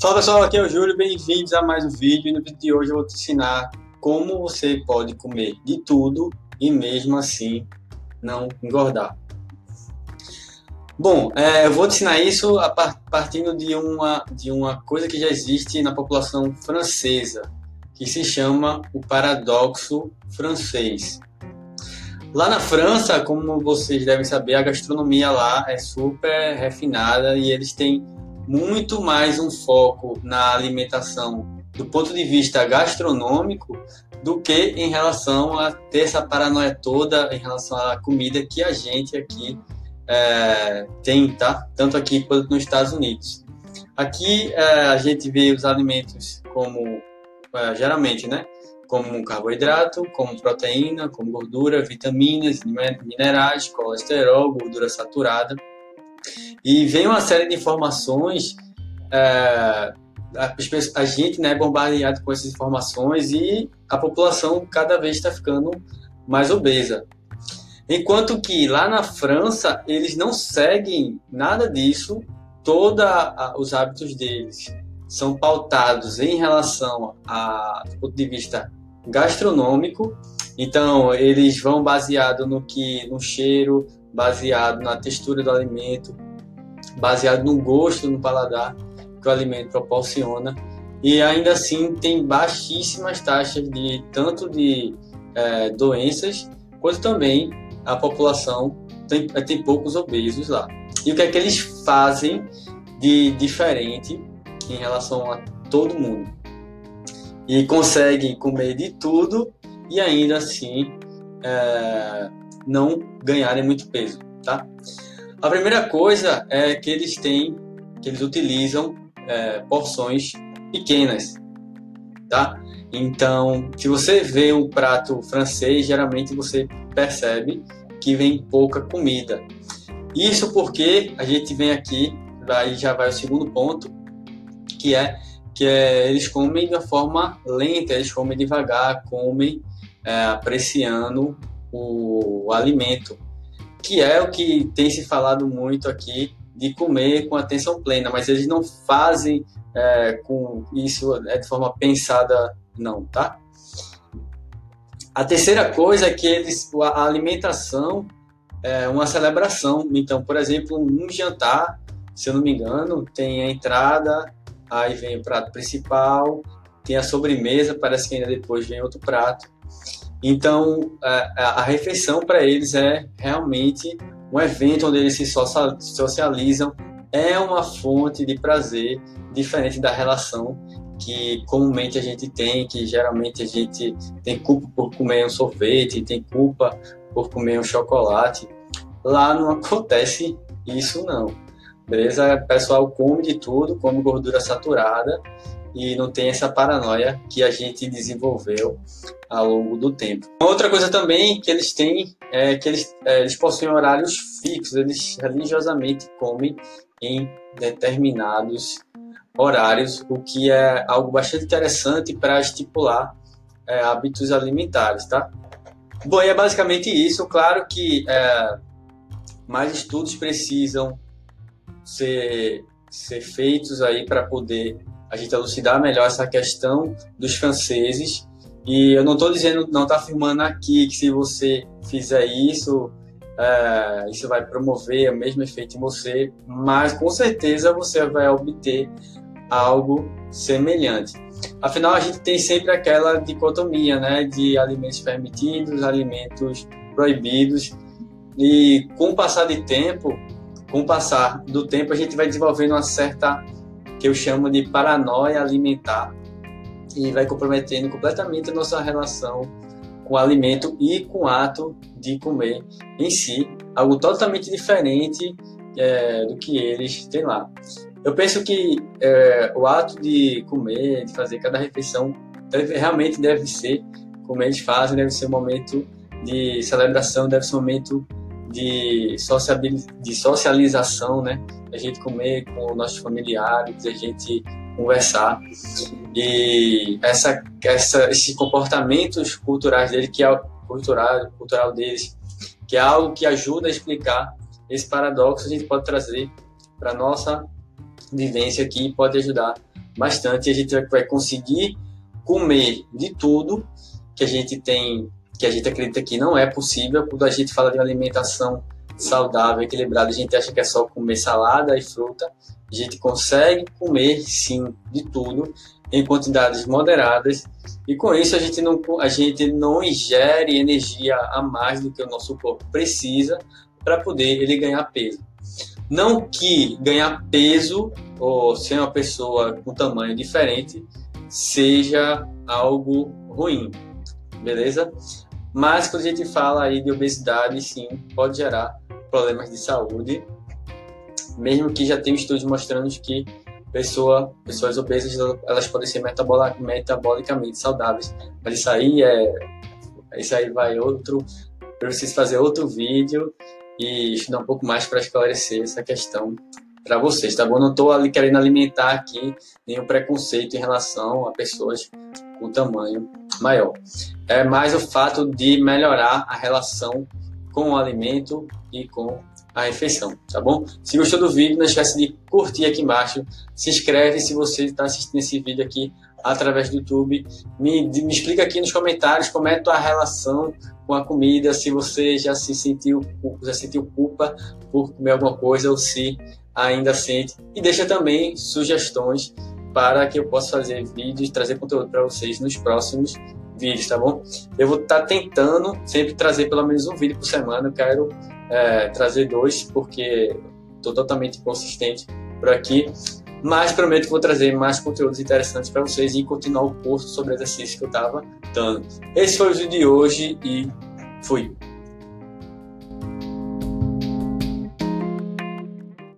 Fala pessoal, aqui é o Júlio, bem-vindos a mais um vídeo. E no vídeo de hoje eu vou te ensinar como você pode comer de tudo e mesmo assim não engordar. Bom, é, eu vou te ensinar isso partindo de uma, de uma coisa que já existe na população francesa, que se chama o paradoxo francês. Lá na França, como vocês devem saber, a gastronomia lá é super refinada e eles têm muito mais um foco na alimentação do ponto de vista gastronômico do que em relação a ter essa paranoia toda em relação à comida que a gente aqui é, tem, tá? Tanto aqui quanto nos Estados Unidos. Aqui é, a gente vê os alimentos como, é, geralmente, né? Como carboidrato, como proteína, como gordura, vitaminas, minerais, colesterol, gordura saturada. E vem uma série de informações, é, a, a, gente né, é bombardeado com essas informações e a população cada vez está ficando mais obesa. Enquanto que lá na França, eles não seguem nada disso, todos os hábitos deles são pautados em relação a, ponto de vista gastronômico. Então, eles vão baseado no que no cheiro, baseado na textura do alimento, baseado no gosto, no paladar que o alimento proporciona. E ainda assim tem baixíssimas taxas de tanto de é, doenças quanto também a população tem, tem poucos obesos lá. E o que é que eles fazem de diferente em relação a todo mundo? E conseguem comer de tudo e ainda assim é, não ganharem muito peso, tá? A primeira coisa é que eles têm, que eles utilizam é, porções pequenas, tá? Então, se você vê um prato francês, geralmente você percebe que vem pouca comida. Isso porque a gente vem aqui, daí já vai o segundo ponto, que é que é, eles comem de uma forma lenta, eles comem devagar, comem é, apreciando o, o alimento que é o que tem se falado muito aqui de comer com atenção plena, mas eles não fazem é, com isso é, de forma pensada, não, tá? A terceira coisa é que eles, a alimentação é uma celebração. Então, por exemplo, um jantar, se eu não me engano, tem a entrada, aí vem o prato principal, tem a sobremesa, parece que ainda depois vem outro prato. Então, a, a refeição para eles é realmente um evento onde eles se socializam, é uma fonte de prazer diferente da relação que comumente a gente tem, que geralmente a gente tem culpa por comer um sorvete, tem culpa por comer um chocolate. Lá não acontece isso não. Beleza? O pessoal come de tudo, come gordura saturada e não tem essa paranoia que a gente desenvolveu ao longo do tempo. Outra coisa também que eles têm é que eles, é, eles possuem horários fixos, eles religiosamente comem em determinados horários, o que é algo bastante interessante para estipular é, hábitos alimentares, tá? Bom, e é basicamente isso. Claro que é, mais estudos precisam ser, ser feitos aí para poder a gente elucidar melhor essa questão dos franceses. E eu não estou dizendo, não está afirmando aqui que se você fizer isso, é, isso vai promover o mesmo efeito em você, mas com certeza você vai obter algo semelhante. Afinal, a gente tem sempre aquela dicotomia né, de alimentos permitidos, alimentos proibidos, e com o passar de tempo, com o passar do tempo, a gente vai desenvolvendo uma certa que eu chamo de paranoia alimentar e vai comprometendo completamente a nossa relação com o alimento e com o ato de comer em si, algo totalmente diferente é, do que eles têm lá. Eu penso que é, o ato de comer, de fazer cada refeição, deve, realmente deve ser, como eles fazem, deve ser um momento de celebração, deve ser um momento de, de socialização, né? A gente comer com nossos familiares, a gente conversar. E essa, essa, esses comportamentos culturais dele, que é cultural, cultural deles, que é algo que ajuda a explicar esse paradoxo, a gente pode trazer para nossa vivência aqui pode ajudar bastante a gente vai conseguir comer de tudo que a gente tem, que a gente acredita que não é possível. Quando a gente fala de alimentação saudável, equilibrada, a gente acha que é só comer salada e fruta. A gente consegue comer sim de tudo em quantidades moderadas e com isso a gente não, a gente não ingere energia a mais do que o nosso corpo precisa para poder ele ganhar peso. Não que ganhar peso ou ser uma pessoa com tamanho diferente seja algo ruim, beleza? Mas quando a gente fala aí de obesidade, sim, pode gerar problemas de saúde, mesmo que já tenha estudos mostrando que pessoa, pessoas obesas elas podem ser metabolicamente saudáveis. Mas isso aí é isso aí vai outro, eu preciso fazer outro vídeo e estudar um pouco mais para esclarecer essa questão para vocês, tá bom? Não estou ali querendo alimentar aqui nenhum preconceito em relação a pessoas com tamanho maior. É mais o fato de melhorar a relação com o alimento e com a refeição, tá bom? Se gostou do vídeo, não esquece de curtir aqui embaixo, se inscreve se você está assistindo esse vídeo aqui através do YouTube, me, me explica aqui nos comentários como é a tua relação com a comida, se você já se sentiu, já sentiu culpa por comer alguma coisa ou se ainda sente, e deixa também sugestões para que eu possa fazer vídeos trazer conteúdo para vocês nos próximos vídeos, tá bom? Eu vou estar tá tentando sempre trazer pelo menos um vídeo por semana. Eu quero é, trazer dois, porque estou totalmente consistente por aqui. Mas prometo que vou trazer mais conteúdos interessantes para vocês e continuar o curso sobre exercício que eu estava dando. Esse foi o vídeo de hoje e fui!